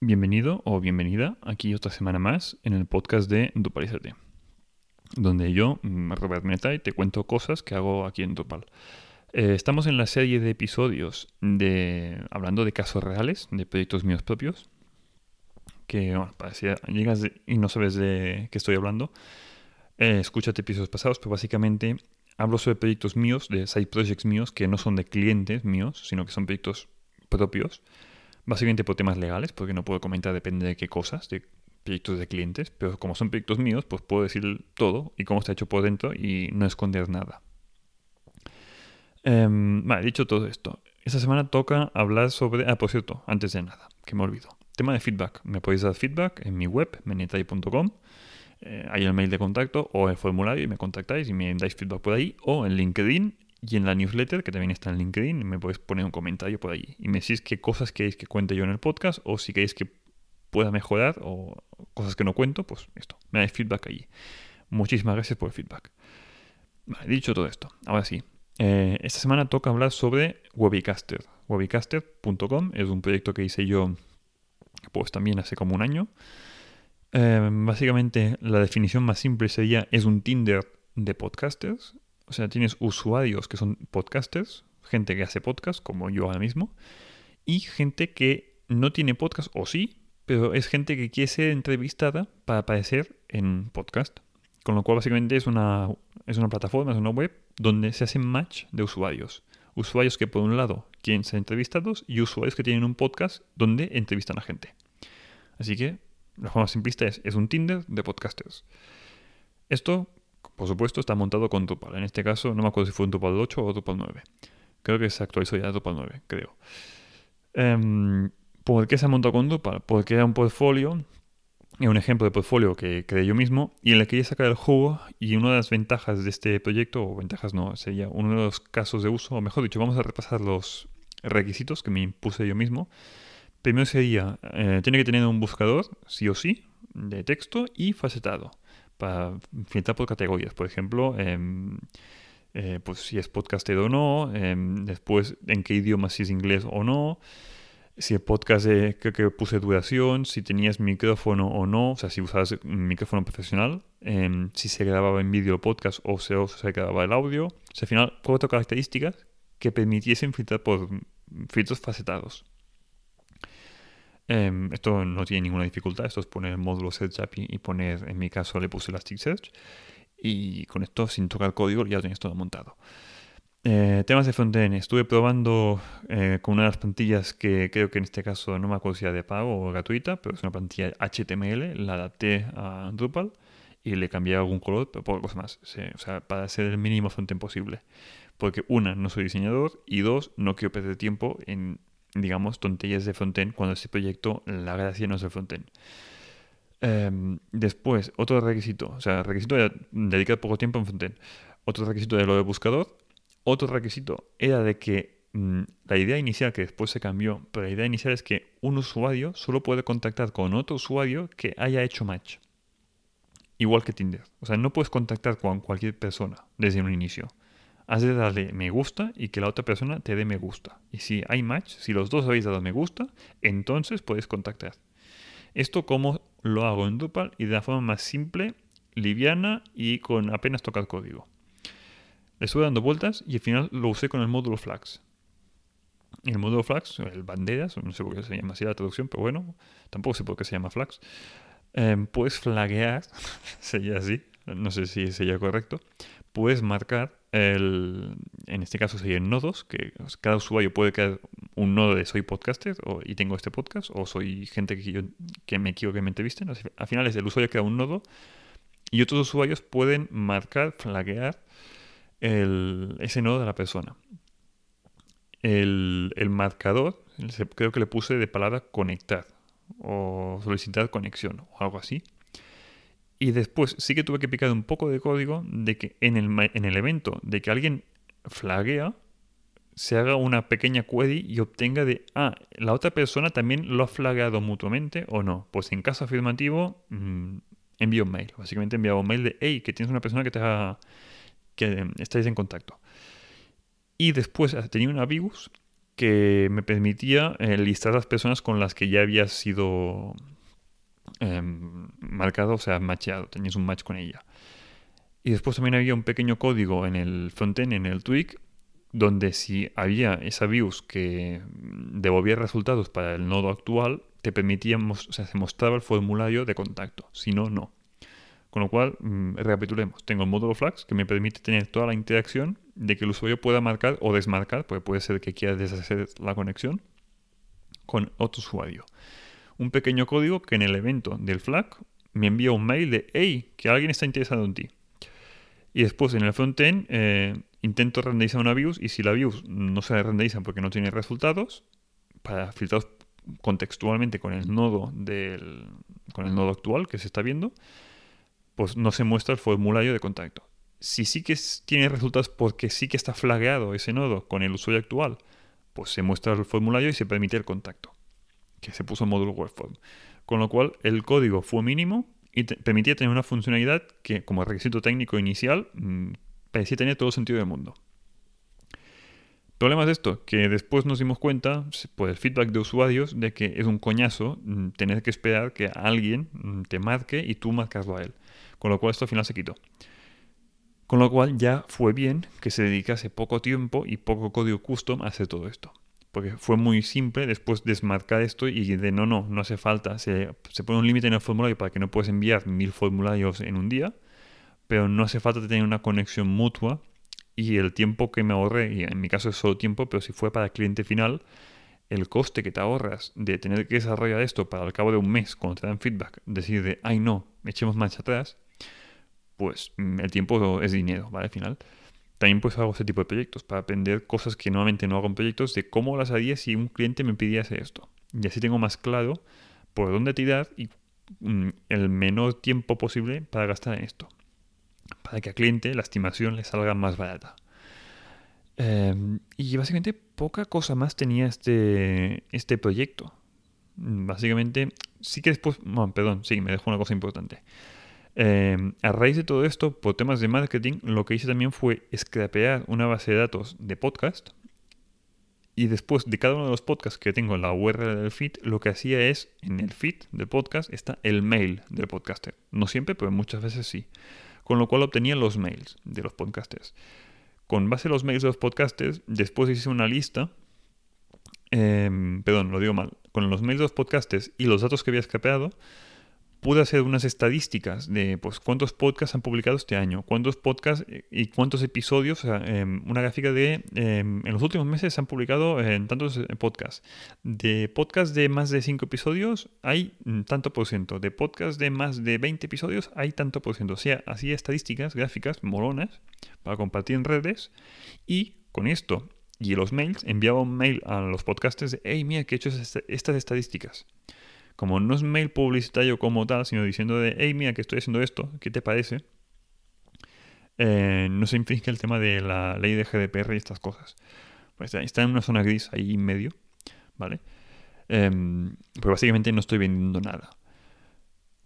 Bienvenido o bienvenida aquí otra semana más en el podcast de Dupalizate, donde yo, mm, Robert Metai, te cuento cosas que hago aquí en Dupal. Eh, estamos en la serie de episodios de hablando de casos reales, de proyectos míos propios, que bueno, parecía, llegas y no sabes de qué estoy hablando, eh, escúchate episodios pasados, pero básicamente hablo sobre proyectos míos, de side projects míos, que no son de clientes míos, sino que son proyectos propios, básicamente por temas legales, porque no puedo comentar depende de qué cosas, de proyectos de clientes, pero como son proyectos míos, pues puedo decir todo y cómo está hecho por dentro y no esconder nada. Em, vale, dicho todo esto, esta semana toca hablar sobre... Ah, por cierto, antes de nada, que me olvido. Tema de feedback. Me podéis dar feedback en mi web, menetai.com. Eh, hay el mail de contacto o el formulario y me contactáis y me dais feedback por ahí. O en LinkedIn y en la newsletter, que también está en LinkedIn, me podéis poner un comentario por ahí. Y me decís qué cosas queréis que cuente yo en el podcast o si queréis que pueda mejorar o cosas que no cuento, pues esto, me dais feedback allí. Muchísimas gracias por el feedback. Vale, dicho todo esto, ahora sí. Eh, esta semana toca hablar sobre Webicaster. Webicaster.com es un proyecto que hice yo pues también hace como un año. Eh, básicamente la definición más simple sería es un Tinder de podcasters. O sea, tienes usuarios que son podcasters, gente que hace podcast, como yo ahora mismo, y gente que no tiene podcast, o sí, pero es gente que quiere ser entrevistada para aparecer en podcast. Con lo cual básicamente es una, es una plataforma, es una web donde se hacen match de usuarios. Usuarios que por un lado quieren ser entrevistados y usuarios que tienen un podcast donde entrevistan a gente. Así que la forma simplista es, es un Tinder de podcasters. Esto por supuesto, está montado con Drupal. En este caso, no me acuerdo si fue un Drupal 8 o Drupal 9. Creo que se actualizó ya Drupal 9, creo. Em, ¿Por qué se ha montado con Drupal? Porque era un portfolio, un ejemplo de portfolio que creé yo mismo y en el que quería sacar el juego. Y una de las ventajas de este proyecto, o ventajas no, sería uno de los casos de uso, o mejor dicho, vamos a repasar los requisitos que me impuse yo mismo. Primero sería, eh, tiene que tener un buscador, sí o sí, de texto y facetado para filtrar por categorías. Por ejemplo, em, eh, pues si es podcaster o no, em, después en qué idioma, si es inglés o no, si el podcast que, que, puse duración, si tenías micrófono o no, o sea, si usabas un micrófono profesional, em, si se grababa en vídeo el podcast o se, se grababa el audio. O sea, al final, cuatro características que permitiesen filtrar por filtros facetados. Em, esto no tiene ninguna dificultad, esto es poner el módulo Search API y poner, en mi caso le puse Elasticsearch y con esto sin tocar código ya tienes todo montado. Eh, temas de frontend, estuve probando eh, con una de las plantillas que creo que en este caso no me acuerdo si era de pago o gratuita, pero es una plantilla HTML, la adapté a Drupal y le cambié algún color, pero poco más. o sea, para hacer el mínimo frontend posible. Porque una, no soy diseñador y dos, no quiero perder tiempo en digamos, tonterías de frontend cuando este proyecto, la gracia no es el frontend. Em, después, otro requisito, o sea, requisito de dedicar poco tiempo en frontend. Otro requisito de lo de buscador. Otro requisito era de que mm, la idea inicial, que después se cambió, pero la idea inicial es que un usuario solo puede contactar con otro usuario que haya hecho match. Igual que Tinder. O sea, no puedes contactar con cualquier persona desde un inicio has de darle me gusta y que la otra persona te dé me gusta. Y si hay match, si los dos habéis dado me gusta, entonces puedes contactar. Esto como lo hago en Drupal y de la forma más simple, liviana y con apenas tocar código. Le estuve dando vueltas y al final lo usé con el módulo Flags. El módulo Flags, el banderas, no sé por qué se llama así la traducción, pero bueno, tampoco sé por qué se llama Flags. Em, puedes flaguear, sería así, no sé si sería correcto, puedes marcar el, en este caso serían nodos, que cada usuario puede crear un nodo de soy podcaster o, y tengo este podcast, o soy gente que, yo, que me quiero que me entrevisten. Al final es el usuario crea un nodo y otros usuarios pueden marcar, flaguear el, ese nodo de la persona. El, el marcador, creo que le puse de palabra conectar o solicitar conexión o algo así. Y después sí que tuve que picar un poco de código de que en el, en el evento de que alguien flaguea, se haga una pequeña query y obtenga de, ah, la otra persona también lo ha flagueado mutuamente o no. Pues en caso afirmativo, mm, envío un mail. Básicamente envío un mail de, hey, que tienes una persona que te que estáis en contacto. Y después tenía una Vigus que me permitía eh, listar las personas con las que ya había sido em, marcado, o sea, matchado, tenías un match con ella. Y después también había un pequeño código en el frontend, en el tweak, donde si había esa views que devolvía resultados para el nodo actual, te permitía, o sea, se mostraba el formulario de contacto. Si no, no. Con lo cual, mm, recapitulemos. Tengo el módulo Flags que me permite tener toda la interacción de que el usuario pueda marcar o desmarcar, porque puede ser que quiera deshacer la conexión con otro usuario. Un pequeño código que en el evento del flag me envía un mail de hey, que alguien está interesado en ti. Y después en el frontend eh, intento renderizar una views y si la views no se renderiza porque no tiene resultados, para filtrar contextualmente con el nodo del, con el nodo actual que se está viendo, pues no se muestra el formulario de contacto. Si sí que tiene resultados porque sí que está flagueado ese nodo con el usuario actual, pues se muestra el formulario y se permite el contacto, que se puso en módulo webform. Con lo cual el código fue mínimo y permitía tener una funcionalidad que como requisito técnico inicial mmm, parecía tener todo sentido del mundo. Problemas de esto, que después nos dimos cuenta, por el feedback de usuarios, de que es un coñazo mm, tener que esperar que alguien mm, te marque y tú marcaslo a él. Con lo cual esto al final se quitó. Con lo cual ya fue bien que se dedicase poco tiempo y poco código custom a hacer todo esto. Porque fue muy simple después desmarcar esto y de no, no, no hace falta. Se, se pone un límite en el formulario para que no puedes enviar mil formularios en un día, pero no hace falta tener una conexión mutua y el tiempo que me ahorré, y en mi caso es solo tiempo, pero si fue para el cliente final, el coste que te ahorras de tener que desarrollar esto para al cabo de un mes, cuando te dan feedback, decir de, ay no, echemos marcha atrás, pues mm, el tiempo es dinero, ¿vale? Al final. También pues hago ese tipo de proyectos para aprender cosas que normalmente no hago en proyectos de cómo las haría si un cliente me pidiese esto. Y así tengo más claro por dónde tirar y mm, el menor tiempo posible para gastar en esto para que al cliente la estimación le salga más barata. Em, y básicamente poca cosa más tenía este, este proyecto. Básicamente, sí que después, bueno, perdón, sí, me dejó una cosa importante. Em, a raíz de todo esto, por temas de marketing, lo que hice también fue scrapear una base de datos de podcast. Y después de cada uno de los podcasts que tengo en la URL del feed, lo que hacía es, en el feed del podcast está el mail del podcaster. No siempre, pero muchas veces sí con lo cual obtenía los mails de los podcasters. Con base a los mails de los podcasters, después hice una lista, em, perdón, lo digo mal, con los mails de los podcasters y los datos que había escapeado, pude hacer unas estadísticas de pues, cuántos podcasts han publicado este año, cuántos podcasts y cuántos episodios, em, una gráfica de em, en los últimos meses se han publicado en tantos eh, podcasts. De podcasts de más de 5 episodios hay mm, tanto por ciento, de podcasts de más de 20 episodios hay tanto por ciento. O sea, hacía estadísticas, gráficas, moronas, para compartir en redes y con esto y los mails enviaba un mail a los podcasters de, hey, mira que he hecho estas estadísticas como no es mail publicitario como tal, sino diciendo de, hey, mira que estoy haciendo esto, ¿qué te parece? Eh, no se infringe el tema de la ley de GDPR y estas cosas. Pues está en una zona gris ahí en medio, ¿vale? Eh, pues básicamente no estoy vendiendo nada.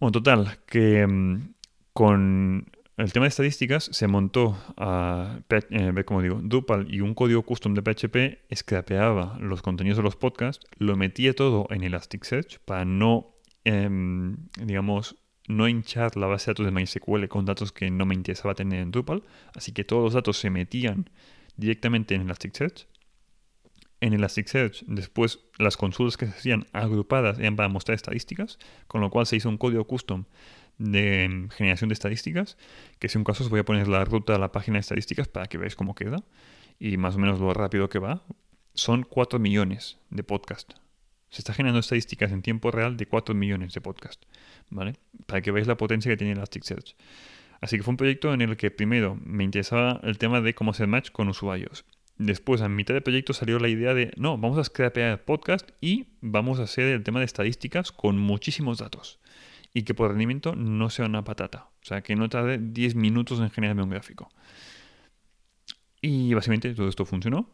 Bueno, total, que em, con el tema de estadísticas se montó a, eh, como digo, Drupal y un código custom de PHP scrapeaba los contenidos de los podcasts, lo metía todo en Elasticsearch para no, em, digamos, no hinchar la base de datos de MySQL con datos que no me interesaba tener en Drupal, así que todos los datos se metían directamente en Elasticsearch. En Elasticsearch, después las consultas que se hacían agrupadas eran para mostrar estadísticas, con lo cual se hizo un código custom de generación de estadísticas, que si un caso os voy a poner la ruta a la página de estadísticas para que veáis cómo queda y más o menos lo rápido que va. Son 4 millones de podcast. Se está generando estadísticas en tiempo real de 4 millones de podcast, ¿vale? Para que veáis la potencia que tiene Elasticsearch. Así que fue un proyecto en el que primero me interesaba el tema de cómo hacer match con usuarios. Después, a mitad del proyecto salió la idea de, no, vamos a scrapear podcast y vamos a hacer el tema de estadísticas con muchísimos datos y que por rendimiento no sea una patata. O sea, que no tarde 10 minutos en generarme un gráfico. Y básicamente todo esto funcionó.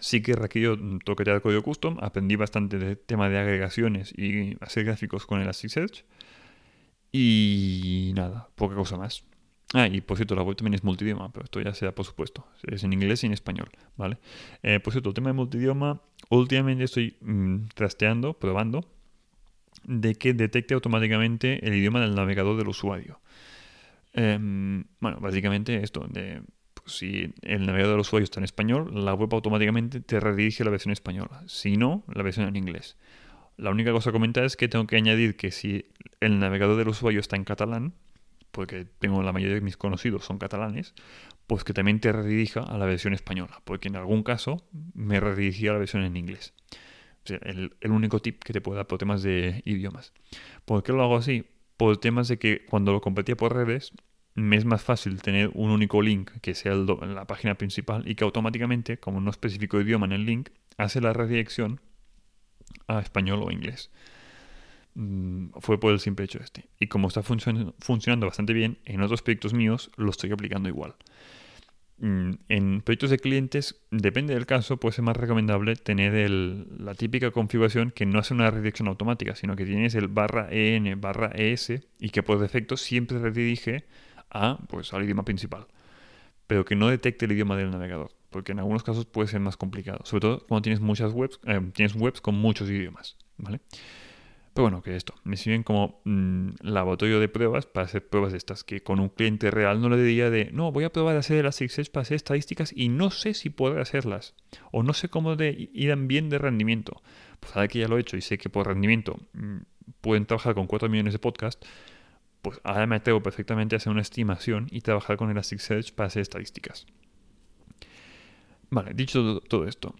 Sí que requirió toquetear código custom, aprendí bastante del tema de agregaciones y hacer gráficos con Elasticsearch. Y nada, poca cosa más. Ah, y por cierto, la web también es multidioma, pero esto ya se da por supuesto. Es en inglés y en español, ¿vale? Eh, por cierto, el tema de multidioma, últimamente estoy mm, trasteando, probando, de que detecte automáticamente el idioma del navegador del usuario. Em, bueno, básicamente esto, de pues, si el navegador del usuario está en español, la web automáticamente te redirige a la versión española. Si no, la versión en inglés. La única cosa a comentar es que tengo que añadir que si el navegador del usuario está en catalán, porque tengo la mayoría de mis conocidos son catalanes, pues que también te redirija a la versión española, porque en algún caso me redirigía a la versión en inglés. El, único tip que te puedo dar por temas de idiomas. ¿Por qué lo hago así? Por temas de que cuando lo competía por redes, me es más fácil tener un único link que sea el la página principal y que automáticamente, como no especifico idioma en el link, hace la redirección a español o inglés. Mm, fue por el simple hecho este. Y como está funcionando bastante bien, en otros proyectos míos lo estoy aplicando igual. Mm, en proyectos de clientes, depende del caso, puede ser más recomendable tener la típica configuración que no hace una redirección automática, sino que tienes el barra en barra es y que por defecto siempre redirige a, pues, al idioma principal, pero que no detecte el idioma del navegador, porque en algunos casos puede ser más complicado, sobre todo cuando tienes muchas webs, eh, tienes webs con muchos idiomas, ¿vale? Pero bueno, que esto, me sirven como mm, laboratorio de pruebas para hacer pruebas de estas, que con un cliente real no le diría de, no, voy a probar a hacer las para hacer estadísticas y no sé si podré hacerlas, o no sé cómo de, irán bien de rendimiento. Pues ahora que ya lo he hecho y sé que por rendimiento mm, pueden trabajar con 4 millones de podcast, pues ahora me atrevo perfectamente a hacer una estimación y trabajar con Elasticsearch para hacer estadísticas. Vale, dicho todo esto,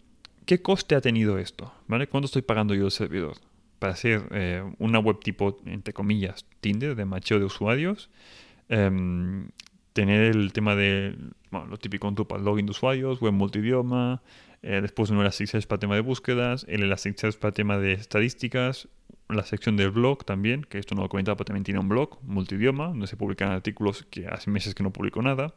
¿qué coste ha tenido esto? ¿Vale? ¿Cuánto estoy pagando yo el servidor? Para hacer eh, una web tipo, entre comillas, Tinder, de macheo de usuarios, em, tener el tema de bueno, lo típico en Drupal, login de usuarios, web multidioma, eh, después un Elasticsearch para tema de búsquedas, el Elasticsearch para tema de estadísticas, la sección del blog también, que esto no lo he comentado, pero también tiene un blog multidioma, donde se publican artículos que hace meses que no publico nada.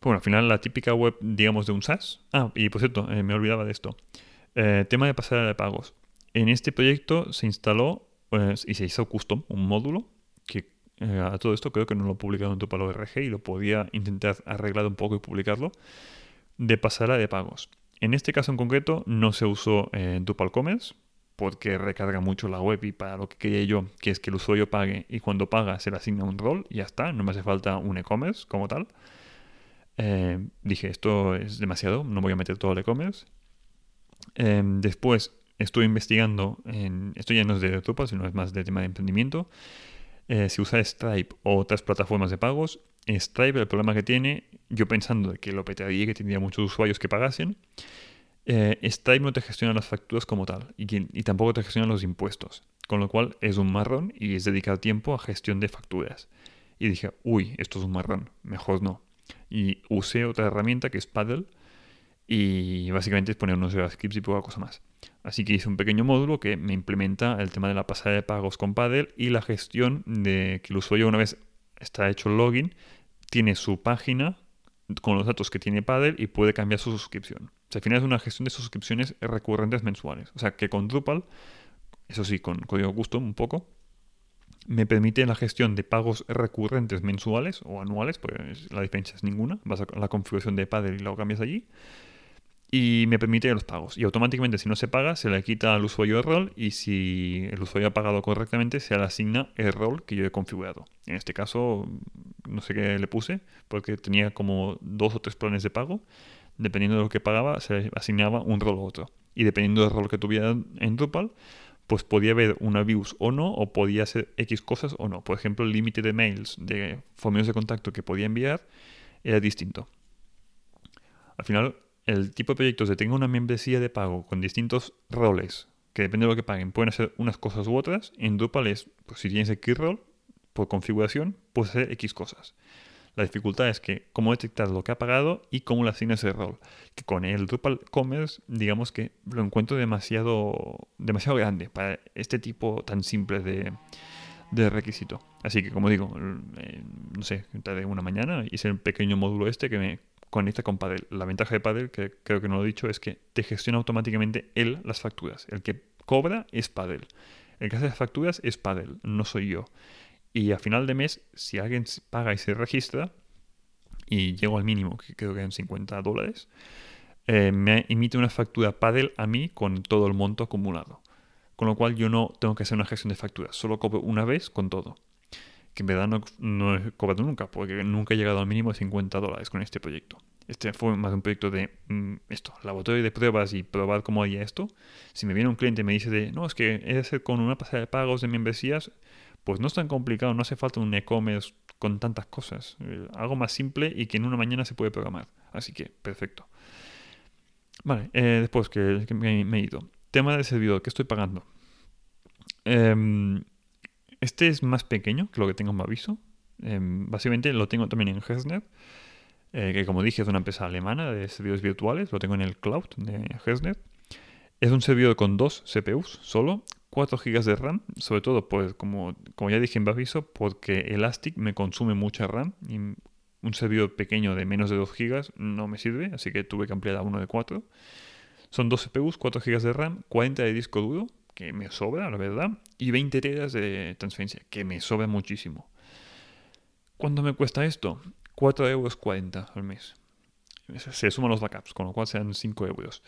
bueno, al final la típica web, digamos, de un SaaS. Ah, y por cierto, eh, me olvidaba de esto. Eh, tema de pasarela de pagos. En este proyecto se instaló pues, y se hizo custom un módulo que eh, a todo esto creo que no lo he publicado en RG y lo podía intentar arreglar un poco y publicarlo de pasarela de pagos. En este caso en concreto no se usó en Drupal Commerce porque recarga mucho la web y para lo que quería yo, que es que el usuario pague y cuando paga se le asigna un rol y ya está, no me hace falta un e-commerce como tal. Eh, dije, esto es demasiado, no voy a meter todo el e-commerce. Em, después estuve investigando, en, esto ya no es de Drupal, sino es más de tema de emprendimiento, eh, si usa Stripe o otras plataformas de pagos. Stripe, el problema que tiene, yo pensando que lo petaría, que tendría muchos usuarios que pagasen, eh, Stripe no te gestiona las facturas como tal y, y, tampoco te gestiona los impuestos, con lo cual es un marrón y es dedicar tiempo a gestión de facturas. Y dije, uy, esto es un marrón, mejor no. Y usé otra herramienta que es Paddle y básicamente es poner unos scripts y poca cosa más. Así que hice un pequeño módulo que me implementa el tema de la pasada de pagos con Paddle y la gestión de que el usuario una vez está hecho el login, tiene su página con los datos que tiene Paddle y puede cambiar su suscripción. O sea, al final es una gestión de suscripciones recurrentes mensuales. O sea, que con Drupal, eso sí, con código custom un poco, me permite la gestión de pagos recurrentes mensuales o anuales, porque la diferencia es ninguna. Vas a la configuración de Paddle y lo cambias allí y me permite los pagos. Y automáticamente si no se paga, se le quita al usuario el rol y si el usuario ha pagado correctamente, se le asigna el rol que yo he configurado. En este caso, no sé qué le puse, porque tenía como dos o tres planes de pago. Dependiendo de lo que pagaba, se le asignaba un rol u otro. Y dependiendo del rol que tuviera en Drupal, pues podía haber una views o no, o podía ser X cosas o no. Por ejemplo, el límite de mails, de formularios de contacto que podía enviar, era distinto. Al final, el tipo de proyectos de tenga una membresía de pago con distintos roles, que depende de lo que paguen, pueden hacer unas cosas u otras, en Drupal es, pues si tienes X rol, por configuración, puedes hacer X cosas. La dificultad es que cómo detectar lo que ha pagado y cómo le asignas ese rol. Que con el Drupal Commerce, digamos que lo encuentro demasiado, demasiado grande para este tipo tan simple de, de requisito. Así que, como digo, eh, no sé, de una mañana hice el pequeño módulo este que me conecta con Paddle. La ventaja de Paddle, que creo que no lo he dicho, es que te gestiona automáticamente él las facturas. El que cobra es Paddle. El que hace las facturas es Paddle, no soy yo. Y a final de mes, si alguien paga y se registra, y llego al mínimo, que creo que eran 50 dólares, eh, me emite una factura Paddle a mí con todo el monto acumulado. Con lo cual yo no tengo que hacer una gestión de facturas, solo cobro una vez con todo. Que en verdad no, no he cobrado nunca, porque nunca he llegado al mínimo de 50 dólares con este proyecto. Este fue más un proyecto de mm, esto, laboratorio de pruebas y probar cómo haría esto. Si me viene un cliente y me dice de, no, es que he hacer con una pasada de pagos de membresías, pues no es tan complicado, no hace falta un e-commerce con tantas cosas. Eh, algo más simple y que en una mañana se puede programar. Así que, perfecto. Vale, eh, después que, me, he ido. Tema de servidor, ¿qué estoy pagando? Em, este es más pequeño que lo que tengo en Maviso. Em, básicamente lo tengo también en Hesnet, eh, que como dije es una empresa alemana de servidores virtuales. Lo tengo en el cloud de Hesnet. Es un servidor con dos CPUs solo, 4 GB de RAM, sobre todo pues como, ya dije en Baviso, porque Elastic me consume mucha RAM y un servidor pequeño de menos de 2 GB no me sirve, así que tuve que ampliar a uno de 4. Son dos CPUs, 4 GB de RAM, 40 de disco duro, que me sobra, la verdad, y 20 teras de transferencia, que me sobra muchísimo. ¿Cuánto me cuesta esto? 4,40 euros al mes. Se suman los backups, con lo cual sean 5 euros.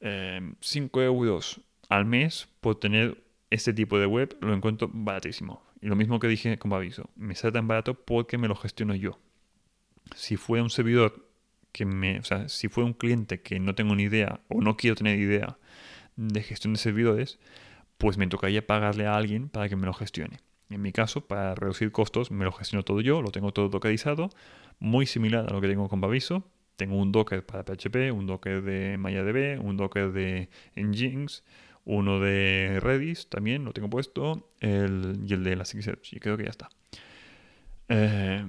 5 eh, euros al mes por tener este tipo de web lo encuentro baratísimo. Y lo mismo que dije como aviso, me sale tan barato porque me lo gestiono yo. Si fuera un servidor que me, o sea, si fuera un cliente que no tengo ni idea o no quiero tener idea de gestión de servidores, pues me tocaría pagarle a alguien para que me lo gestione. En mi caso, para reducir costos, me lo gestiono todo yo, lo tengo todo localizado, muy similar a lo que tengo con Baviso. Tengo un Docker para PHP, un Docker de MariaDB, un Docker de Nginx, uno de Redis también lo tengo puesto, y el de Elasticsearch, y creo que ya está. Eh,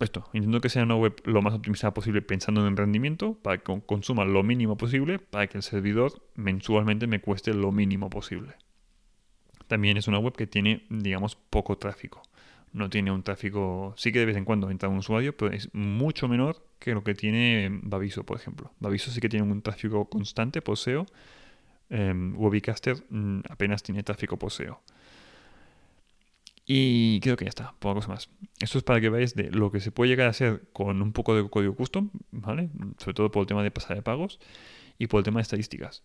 esto, intento que sea una web lo más optimizada posible pensando en rendimiento, para que consuma lo mínimo posible, para que el servidor mensualmente me cueste lo mínimo posible. También es una web que tiene, digamos, poco tráfico. No tiene un tráfico, sí que de vez en cuando entra un usuario, pero es mucho menor que lo que tiene Baviso, por ejemplo. Baviso sí que tiene un tráfico constante por SEO. Em, Webcaster mm, apenas tiene tráfico por SEO. Y creo que ya está, poca cosa más. Esto es para que veáis de lo que se puede llegar a hacer con un poco de código custom, ¿vale? Sobre todo por el tema de pasar de pagos y por el tema de estadísticas.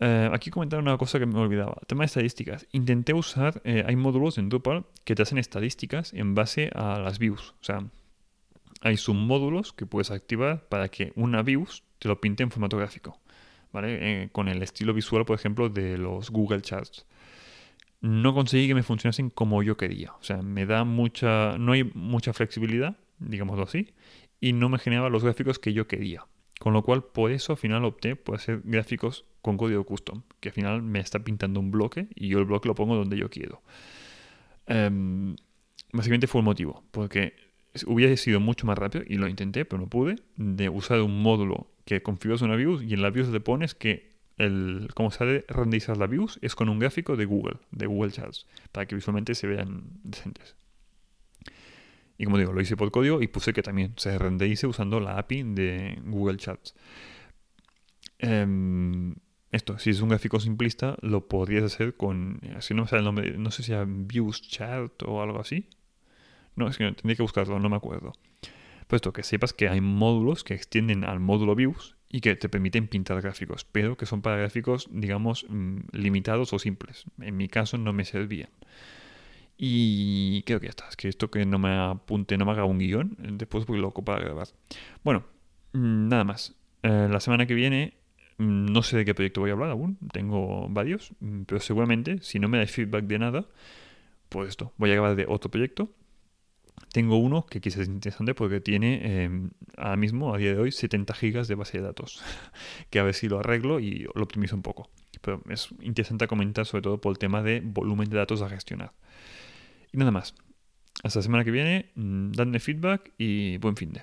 Eh, aquí comentar una cosa que me olvidaba. El tema de estadísticas. Intenté usar, eh, hay módulos en Drupal que te hacen estadísticas en base a las views. O sea, hay submódulos que puedes activar para que una views te lo pinte en formato gráfico. ¿Vale? Eh, con el estilo visual, por ejemplo, de los Google Charts no conseguí que me funcionasen como yo quería. O sea, me da mucha. No hay mucha flexibilidad, digámoslo así, y no me generaba los gráficos que yo quería. Con lo cual, por eso al final opté por hacer gráficos con código custom, que al final me está pintando un bloque y yo el bloque lo pongo donde yo quiero. Em, básicamente fue el motivo, porque hubiera sido mucho más rápido, y lo intenté, pero no pude, de usar un módulo que configuras una view y en la view le pones que el, cómo de renderizar la views es con un gráfico de Google, de Google Charts, para que visualmente se vean decentes. Y como digo, lo hice por código y puse que también se renderice usando la API de Google Charts. Em, esto, si es un gráfico simplista, lo podrías hacer con. Si no me sale el nombre, no sé si sea Views Chart o algo así. No, es que tendría que buscarlo, no me acuerdo. Puesto que sepas que hay módulos que extienden al módulo Views y que te permiten pintar gráficos, pero que son para gráficos, digamos, mm, limitados o simples. En mi caso no me servían. Y creo que ya está. Es que esto que no me apunte, no me haga un guion, después voy loco para grabar. Bueno, mm, nada más. Eh, la semana que viene mm, no sé de qué proyecto voy a hablar aún. Tengo varios, pero seguramente, si no me dais feedback de nada, pues esto, voy a grabar de otro proyecto tengo uno que quizás es interesante porque tiene em, ahora mismo, a día de hoy, 70 gigas de base de datos. que a ver si lo arreglo y lo optimizo un poco. Pero es interesante comentar sobre todo por el tema de volumen de datos a gestionar. Y nada más. Hasta la semana que viene, mm, dadme feedback y buen fin de.